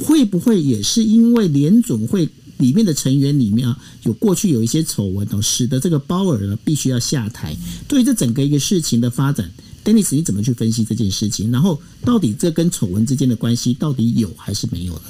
会不会也是因为联总会里面的成员里面啊，有过去有一些丑闻哦，使得这个鲍尔呢必须要下台。对于这整个一个事情的发展，Dennis 你怎么去分析这件事情？然后到底这跟丑闻之间的关系到底有还是没有呢？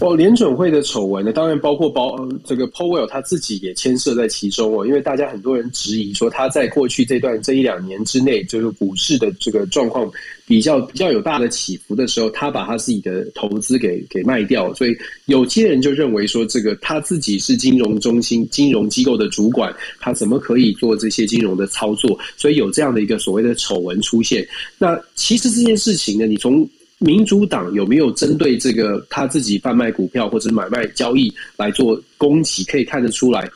哦，联准会的丑闻呢，当然包括包这个 Powell 他自己也牵涉在其中哦，因为大家很多人质疑说他在过去这段这一两年之内，就是股市的这个状况比较比较有大的起伏的时候，他把他自己的投资给给卖掉，所以有些人就认为说，这个他自己是金融中心、金融机构的主管，他怎么可以做这些金融的操作？所以有这样的一个所谓的丑闻出现。那其实这件事情呢，你从民主党有没有针对这个他自己贩卖股票或者买卖交易来做攻击？可以看得出来，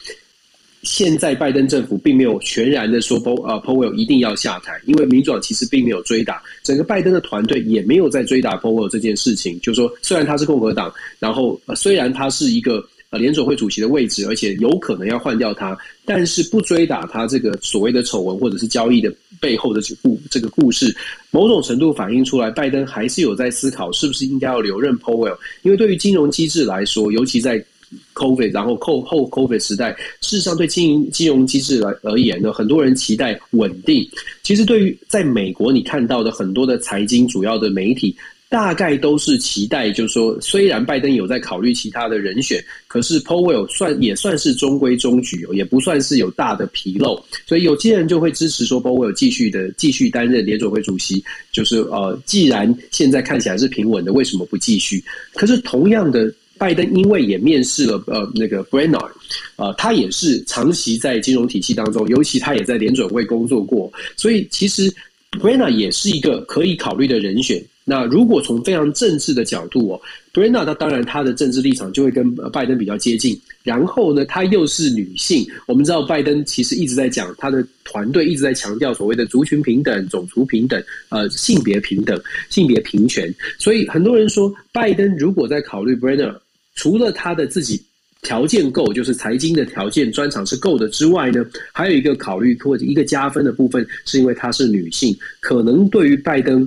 现在拜登政府并没有全然的说 Po 呃 Powell 一定要下台，因为民主党其实并没有追打，整个拜登的团队也没有在追打 Powell 这件事情。就是说，虽然他是共和党，然后虽然他是一个呃。联准会主席的位置，而且有可能要换掉他，但是不追打他这个所谓的丑闻或者是交易的背后的这故这个故事，某种程度反映出来，拜登还是有在思考是不是应该要留任 Powell，因为对于金融机制来说，尤其在 COVID 然后后后 COVID 时代，事实上对经营金融机制来而言呢，很多人期待稳定。其实对于在美国你看到的很多的财经主要的媒体。大概都是期待，就是说，虽然拜登有在考虑其他的人选，可是 Powell 算也算是中规中矩哦，也不算是有大的纰漏，所以有些人就会支持说 Powell 继续的继续担任联准会主席。就是呃，既然现在看起来是平稳的，为什么不继续？可是同样的，拜登因为也面试了呃那个 Brainard，呃，他也是长期在金融体系当中，尤其他也在联准会工作过，所以其实 Brainard 也是一个可以考虑的人选。那如果从非常政治的角度哦，Brenna 他当然他的政治立场就会跟拜登比较接近。然后呢，她又是女性，我们知道拜登其实一直在讲他的团队一直在强调所谓的族群平等、种族平等、呃性别平等、性别平权。所以很多人说，拜登如果在考虑 Brenna，除了他的自己条件够，就是财经的条件专长是够的之外呢，还有一个考虑或者一个加分的部分，是因为她是女性，可能对于拜登。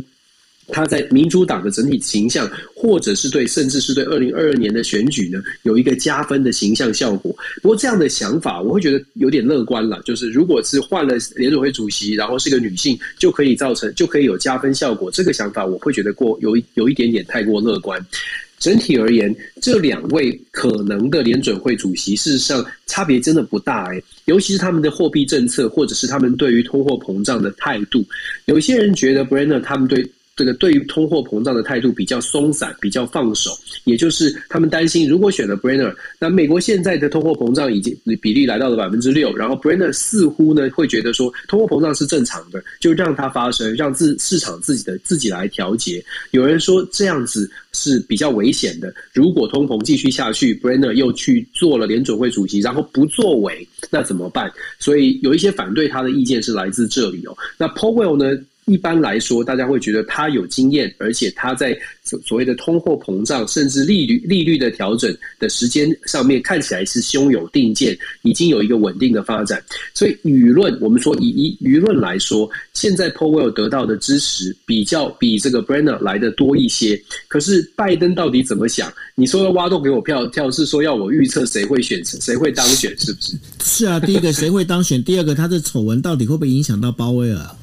他在民主党的整体形象，或者是对，甚至是对二零二二年的选举呢，有一个加分的形象效果。不过这样的想法，我会觉得有点乐观了。就是如果是换了联准会主席，然后是个女性，就可以造成就可以有加分效果。这个想法，我会觉得过有有一点点太过乐观。整体而言，这两位可能的联准会主席，事实上差别真的不大哎，尤其是他们的货币政策，或者是他们对于通货膨胀的态度。有些人觉得 Brennan 他们对。这个对于通货膨胀的态度比较松散，比较放手，也就是他们担心，如果选了 Brenner，那美国现在的通货膨胀已经比例来到了百分之六，然后 Brenner 似乎呢会觉得说通货膨胀是正常的，就让它发生，让自市场自己的自己来调节。有人说这样子是比较危险的，如果通膨继续下去，Brenner 又去做了联准会主席，然后不作为，那怎么办？所以有一些反对他的意见是来自这里哦。那 Powell 呢？一般来说，大家会觉得他有经验，而且他在所所谓的通货膨胀，甚至利率利率的调整的时间上面，看起来是胸有定见，已经有一个稳定的发展。所以舆论，我们说以以舆论来说，现在 Powell 得到的支持比较比这个 Brenner 来的多一些。可是拜登到底怎么想？你说要挖洞给我票跳，是说要我预测谁会选谁会当选，是不是？是啊，第一个谁会当选，第二个他的丑闻到底会不会影响到鲍威尔？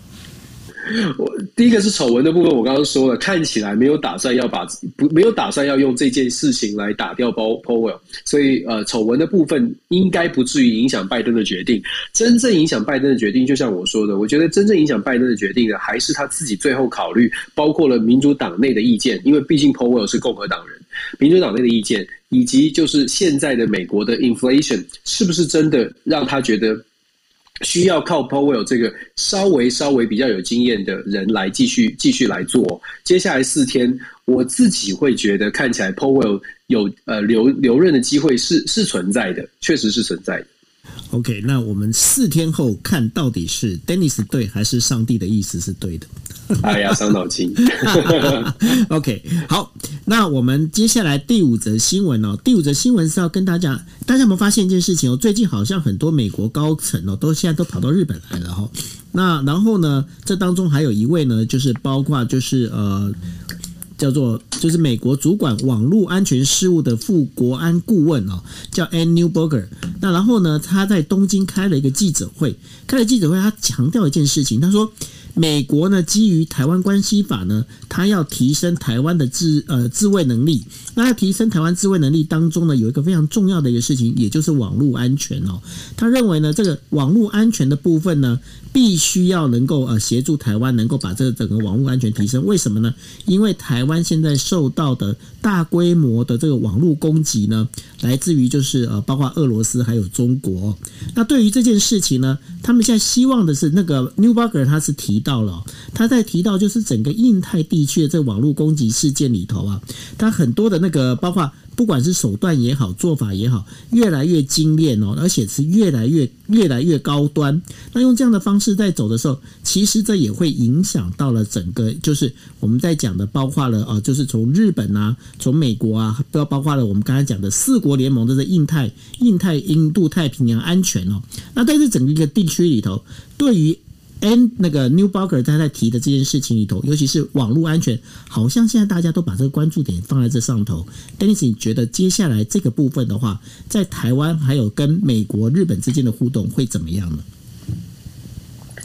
<laughs> 我第一个是丑闻的部分，我刚刚说了，看起来没有打算要把不没有打算要用这件事情来打掉鲍鲍威尔，所以呃，丑闻的部分应该不至于影响拜登的决定。真正影响拜登的决定，就像我说的，我觉得真正影响拜登的决定的还是他自己最后考虑，包括了民主党内的意见，因为毕竟鲍威尔是共和党人，民主党内的意见，以及就是现在的美国的 inflation 是不是真的让他觉得。需要靠 Powell 这个稍微稍微比较有经验的人来继续继续来做。接下来四天，我自己会觉得看起来 Powell 有呃留留任的机会是是存在的，确实是存在的。OK，那我们四天后看到底是 Dennis 对还是上帝的意思是对的？哎呀，伤脑筋。<laughs> OK，好，那我们接下来第五则新闻哦。第五则新闻是要跟大家，大家有没有发现一件事情哦？最近好像很多美国高层哦，都现在都跑到日本来了哈。那然后呢，这当中还有一位呢，就是包括就是呃。叫做就是美国主管网络安全事务的副国安顾问哦，叫 Anne Neuberger。那然后呢，他在东京开了一个记者会，开了记者会，他强调一件事情，他说。美国呢，基于台湾关系法呢，他要提升台湾的自呃自卫能力。那要提升台湾自卫能力当中呢，有一个非常重要的一个事情，也就是网络安全哦。他认为呢，这个网络安全的部分呢，必须要能够呃协助台湾能够把这个整个网络安全提升。为什么呢？因为台湾现在受到的大规模的这个网络攻击呢，来自于就是呃包括俄罗斯还有中国。那对于这件事情呢，他们现在希望的是那个 Newberger 他是提。到了，他在提到就是整个印太地区的这个网络攻击事件里头啊，他很多的那个包括不管是手段也好，做法也好，越来越精炼哦，而且是越来越越来越高端。那用这样的方式在走的时候，其实这也会影响到了整个，就是我们在讲的，包括了啊，就是从日本啊，从美国啊，都要包括了我们刚才讲的四国联盟的这印太、印太、印度太平洋安全哦。那在这整个一个地区里头，对于 N 那个 Newbogger 他在提的这件事情里头，尤其是网络安全，好像现在大家都把这个关注点放在这上头。Dennis，你觉得接下来这个部分的话，在台湾还有跟美国、日本之间的互动会怎么样呢？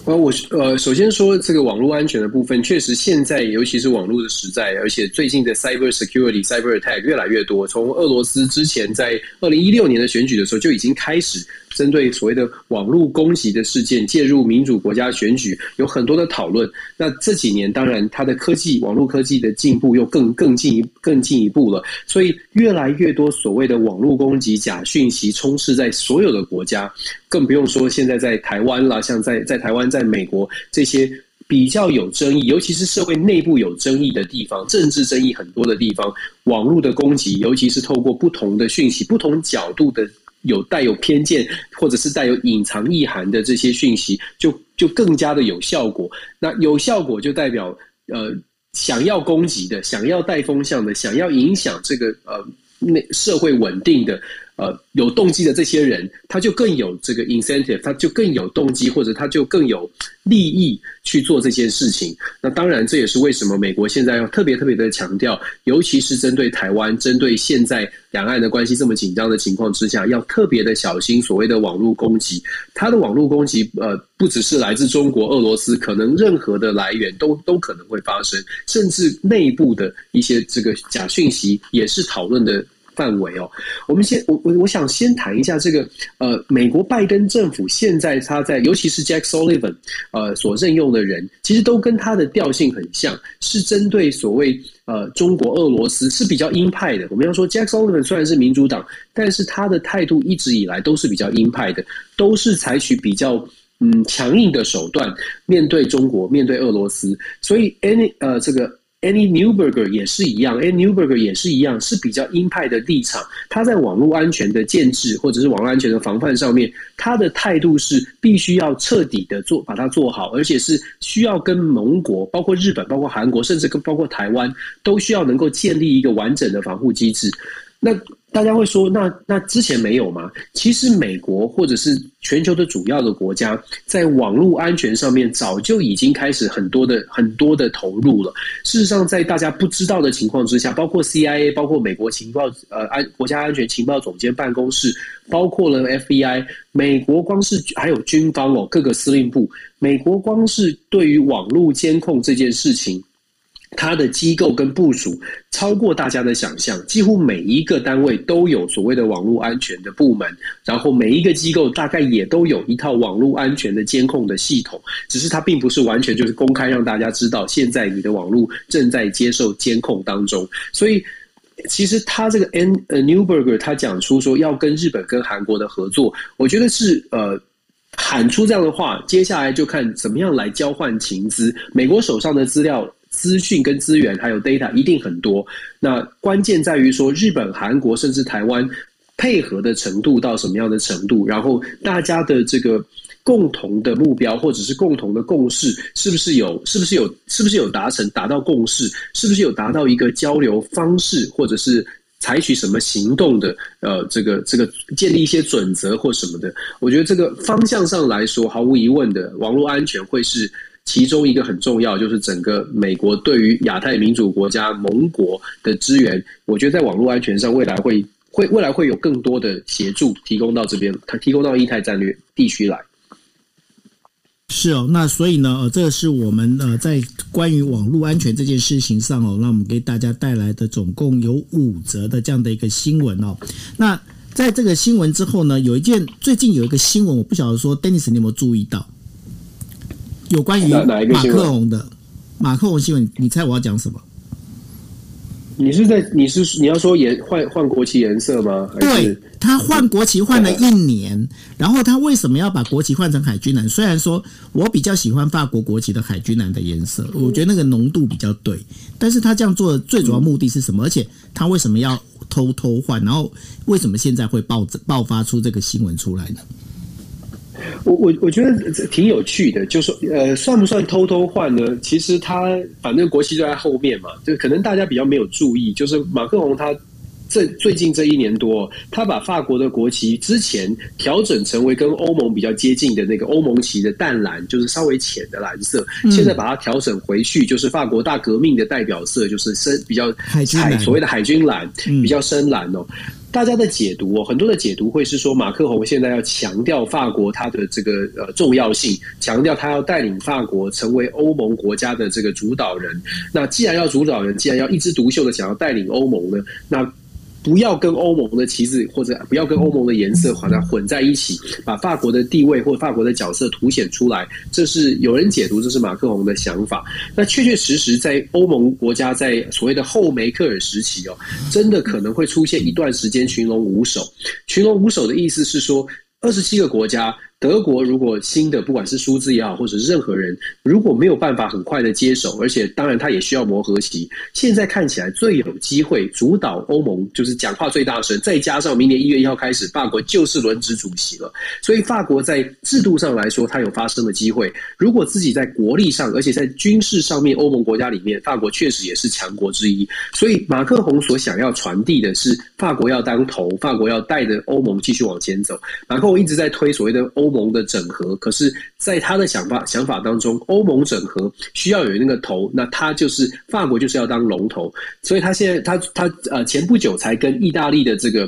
呃，我呃，首先说这个网络安全的部分，确实现在尤其是网络的时代，而且最近的 cyber security、cyber attack 越来越多。从俄罗斯之前在二零一六年的选举的时候就已经开始。针对所谓的网络攻击的事件，介入民主国家选举，有很多的讨论。那这几年，当然它的科技、网络科技的进步又更更进一更进一步了，所以越来越多所谓的网络攻击、假讯息充斥在所有的国家，更不用说现在在台湾啦，像在在台湾、在美国这些比较有争议，尤其是社会内部有争议的地方、政治争议很多的地方，网络的攻击，尤其是透过不同的讯息、不同角度的。有带有偏见，或者是带有隐藏意涵的这些讯息，就就更加的有效果。那有效果就代表，呃，想要攻击的、想要带风向的、想要影响这个呃那社会稳定的。呃，有动机的这些人，他就更有这个 incentive，他就更有动机，或者他就更有利益去做这件事情。那当然，这也是为什么美国现在要特别特别的强调，尤其是针对台湾，针对现在两岸的关系这么紧张的情况之下，要特别的小心所谓的网络攻击。他的网络攻击，呃，不只是来自中国、俄罗斯，可能任何的来源都都可能会发生，甚至内部的一些这个假讯息也是讨论的。范围哦，我们先我我我想先谈一下这个呃，美国拜登政府现在他在，尤其是 Jack Sullivan 呃所任用的人，其实都跟他的调性很像，是针对所谓呃中国、俄罗斯是比较鹰派的。我们要说 Jack Sullivan 虽然是民主党，但是他的态度一直以来都是比较鹰派的，都是采取比较嗯强硬的手段面对中国、面对俄罗斯。所以 any 呃这个。Any Newberger 也是一样，Any Newberger 也是一样，是比较鹰派的立场。他在网络安全的建制或者是网络安全的防范上面，他的态度是必须要彻底的做，把它做好，而且是需要跟盟国，包括日本、包括韩国，甚至跟包括台湾，都需要能够建立一个完整的防护机制。那大家会说，那那之前没有吗？其实美国或者是全球的主要的国家，在网络安全上面早就已经开始很多的很多的投入了。事实上，在大家不知道的情况之下，包括 CIA，包括美国情报呃安国家安全情报总监办公室，包括了 FBI，美国光是还有军方哦，各个司令部，美国光是对于网络监控这件事情。它的机构跟部署超过大家的想象，几乎每一个单位都有所谓的网络安全的部门，然后每一个机构大概也都有一套网络安全的监控的系统，只是它并不是完全就是公开让大家知道，现在你的网络正在接受监控当中。所以，其实他这个 N 呃 Neuberger 他讲出说要跟日本跟韩国的合作，我觉得是呃喊出这样的话，接下来就看怎么样来交换情资，美国手上的资料。资讯跟资源还有 data 一定很多，那关键在于说日本、韩国甚至台湾配合的程度到什么样的程度，然后大家的这个共同的目标或者是共同的共识是不是有，是不是有，是不是有达成达到共识，是不是有达到一个交流方式，或者是采取什么行动的，呃，这个这个建立一些准则或什么的，我觉得这个方向上来说，毫无疑问的网络安全会是。其中一个很重要，就是整个美国对于亚太民主国家盟国的资源，我觉得在网络安全上，未来会会未来会有更多的协助提供到这边，它提供到印太战略地区来。是哦，那所以呢，呃，这个是我们呃在关于网络安全这件事情上哦，那我们给大家带来的总共有五则的这样的一个新闻哦。那在这个新闻之后呢，有一件最近有一个新闻，我不晓得说，Dennis 你有没有注意到？有关于马克龙的马克龙新闻，你猜我要讲什么？你是在你是你要说颜换换国旗颜色吗？对，他换国旗换了一年，然后他为什么要把国旗换成海军蓝？虽然说我比较喜欢法国国旗的海军蓝的颜色，我觉得那个浓度比较对，但是他这样做的最主要目的是什么？而且他为什么要偷偷换？然后为什么现在会爆爆发出这个新闻出来呢？我我我觉得挺有趣的，就是说呃，算不算偷偷换呢？其实他反正国旗就在后面嘛，就可能大家比较没有注意，就是马克龙他这最近这一年多，他把法国的国旗之前调整成为跟欧盟比较接近的那个欧盟旗的淡蓝，就是稍微浅的蓝色，现在把它调整回去，就是法国大革命的代表色，就是深比较海所谓的海军蓝，比较深蓝哦。大家的解读哦，很多的解读会是说，马克宏现在要强调法国他的这个呃重要性，强调他要带领法国成为欧盟国家的这个主导人。那既然要主导人，既然要一枝独秀的想要带领欧盟呢，那。不要跟欧盟的旗帜，或者不要跟欧盟的颜色把它混在一起，把法国的地位或法国的角色凸显出来。这是有人解读，这是马克龙的想法。那确确实实，在欧盟国家在所谓的后梅克尔时期哦，真的可能会出现一段时间群龙无首。群龙无首的意思是说，二十七个国家。德国如果新的不管是舒兹也好，或者是任何人如果没有办法很快的接手，而且当然他也需要磨合期。现在看起来最有机会主导欧盟，就是讲话最大声，再加上明年一月一号开始，法国就是轮值主席了。所以法国在制度上来说，它有发声的机会。如果自己在国力上，而且在军事上面，欧盟国家里面，法国确实也是强国之一。所以马克宏所想要传递的是，法国要当头，法国要带着欧盟继续往前走。马克宏一直在推所谓的欧。欧盟的整合，可是，在他的想法想法当中，欧盟整合需要有那个头，那他就是法国，就是要当龙头，所以他现在他他呃前不久才跟意大利的这个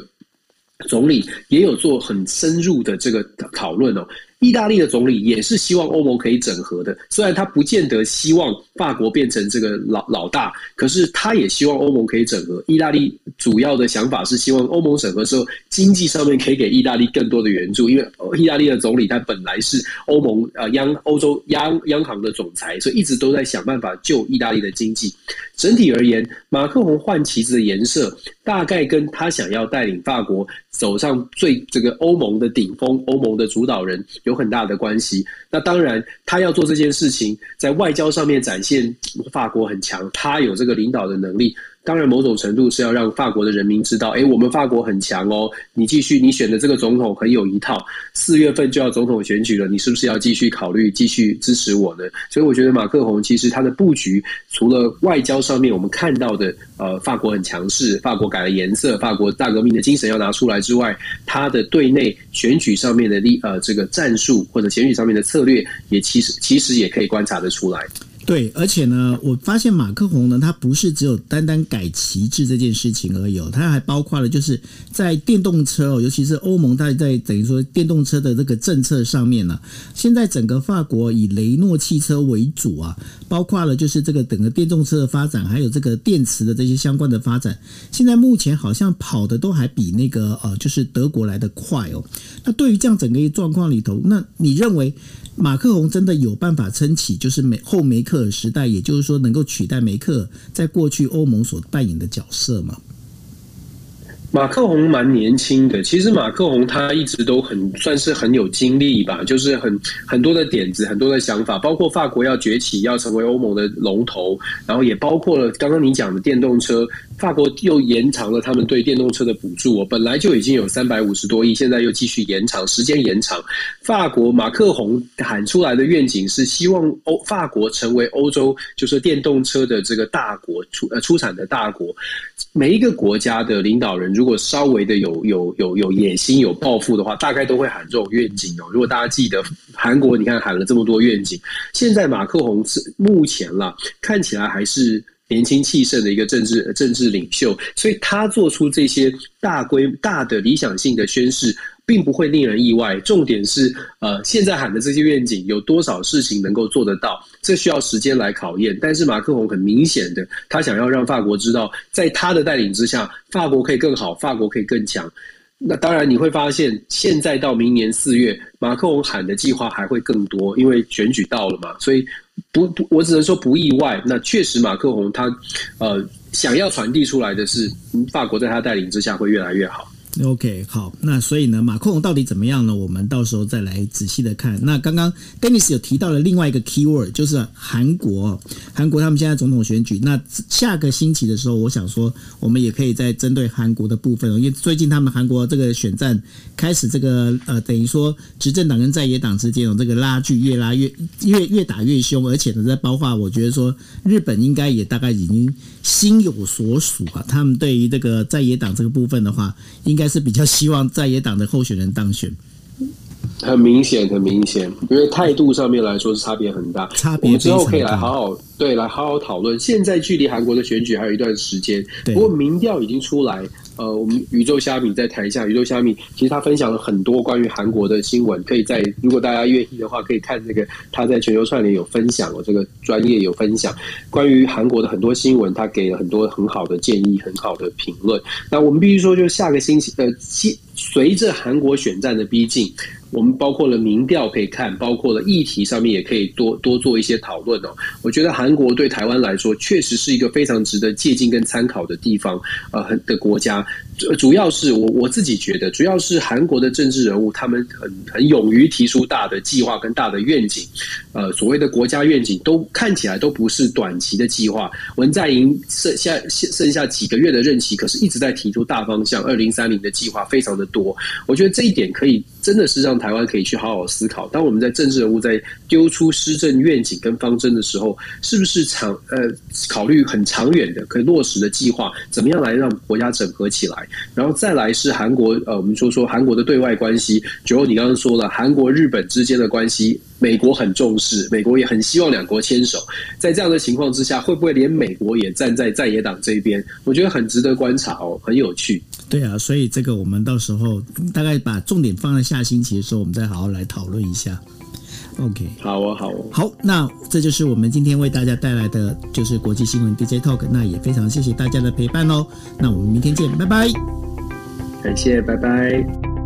总理也有做很深入的这个讨论哦。意大利的总理也是希望欧盟可以整合的，虽然他不见得希望法国变成这个老老大，可是他也希望欧盟可以整合。意大利主要的想法是希望欧盟整合之后，经济上面可以给意大利更多的援助，因为意大利的总理他本来是欧盟呃央欧洲央央行的总裁，所以一直都在想办法救意大利的经济。整体而言，马克宏换旗子的颜色大概跟他想要带领法国走上最这个欧盟的顶峰，欧盟的主导人有很大的关系。那当然，他要做这件事情，在外交上面展现法国很强，他有这个领导的能力。当然某种程度是要让法国的人民知道，哎，我们法国很强哦，你继续你选的这个总统很有一套，四月份就要总统选举了，你是不是要继续考虑继续支持我呢？所以我觉得马克宏其实他的布局，除了外交上面我们看到的，呃，法国很强势，法国改了颜色，法国大革命的精神要拿出来之外，他的对内选举上面的力，呃，这个战术或者选举上面的策略，也其实其实也可以观察得出来。对，而且呢，我发现马克宏呢，他不是只有单单改旗帜这件事情而已，他还包括了就是在电动车哦，尤其是欧盟，它在等于说电动车的这个政策上面呢，现在整个法国以雷诺汽车为主啊，包括了就是这个整个电动车的发展，还有这个电池的这些相关的发展，现在目前好像跑的都还比那个呃，就是德国来的快哦。那对于这样整个一个状况里头，那你认为？马克宏真的有办法撑起，就是梅后梅克尔时代，也就是说能够取代梅克在过去欧盟所扮演的角色吗？马克宏蛮年轻的，其实马克宏他一直都很算是很有精力吧，就是很很多的点子，很多的想法，包括法国要崛起，要成为欧盟的龙头，然后也包括了刚刚你讲的电动车。法国又延长了他们对电动车的补助，哦，本来就已经有三百五十多亿，现在又继续延长，时间延长。法国马克宏喊出来的愿景是希望欧法国成为欧洲就是电动车的这个大国出呃出产的大国。每一个国家的领导人如果稍微的有有有有野心有抱负的话，大概都会喊这种愿景哦。如果大家记得韩国，你看喊了这么多愿景，现在马克宏是目前啦，看起来还是。年轻气盛的一个政治政治领袖，所以他做出这些大规大的理想性的宣誓，并不会令人意外。重点是，呃，现在喊的这些愿景有多少事情能够做得到？这需要时间来考验。但是马克龙很明显的，他想要让法国知道，在他的带领之下，法国可以更好，法国可以更强。那当然，你会发现，现在到明年四月，马克龙喊的计划还会更多，因为选举到了嘛，所以不不，我只能说不意外。那确实，马克宏他呃想要传递出来的是，法国在他带领之下会越来越好。OK，好，那所以呢，马克龙到底怎么样呢？我们到时候再来仔细的看。那刚刚 Dennis 有提到了另外一个 keyword，就是韩国。韩国他们现在总统选举，那下个星期的时候，我想说，我们也可以再针对韩国的部分，因为最近他们韩国这个选战开始，这个呃，等于说执政党跟在野党之间有这个拉锯，越拉越越越打越凶，而且呢，在包括我觉得说，日本应该也大概已经心有所属啊。他们对于这个在野党这个部分的话，应该。应该是比较希望在野党的候选人当选，很明显，很明显，因为态度上面来说是差别很大。差别之后可以来好好对来好好讨论。现在距离韩国的选举还有一段时间，不过民调已经出来。呃，我们宇宙虾米在台下，宇宙虾米其实他分享了很多关于韩国的新闻，可以在如果大家愿意的话，可以看这个他在全球串联有分享，我这个专业有分享关于韩国的很多新闻，他给了很多很好的建议，很好的评论。那我们必须说，就下个星期呃，随着韩国选战的逼近。我们包括了民调可以看，包括了议题上面也可以多多做一些讨论哦。我觉得韩国对台湾来说，确实是一个非常值得借鉴跟参考的地方，呃，的国家。主要是我我自己觉得，主要是韩国的政治人物，他们很很勇于提出大的计划跟大的愿景，呃，所谓的国家愿景都看起来都不是短期的计划。文在寅剩下剩下几个月的任期，可是一直在提出大方向，二零三零的计划非常的多。我觉得这一点可以真的是让台湾可以去好好思考。当我们在政治人物在丢出施政愿景跟方针的时候，是不是长呃考虑很长远的可以落实的计划，怎么样来让国家整合起来？然后再来是韩国，呃，我们说说韩国的对外关系。九欧，你刚刚说了，韩国日本之间的关系，美国很重视，美国也很希望两国牵手。在这样的情况之下，会不会连美国也站在在野党这一边？我觉得很值得观察哦，很有趣。对啊，所以这个我们到时候大概把重点放在下星期的时候，我们再好好来讨论一下。OK，好哦，好哦，好，那这就是我们今天为大家带来的就是国际新闻 DJ Talk，那也非常谢谢大家的陪伴哦，那我们明天见，拜拜，感谢，拜拜。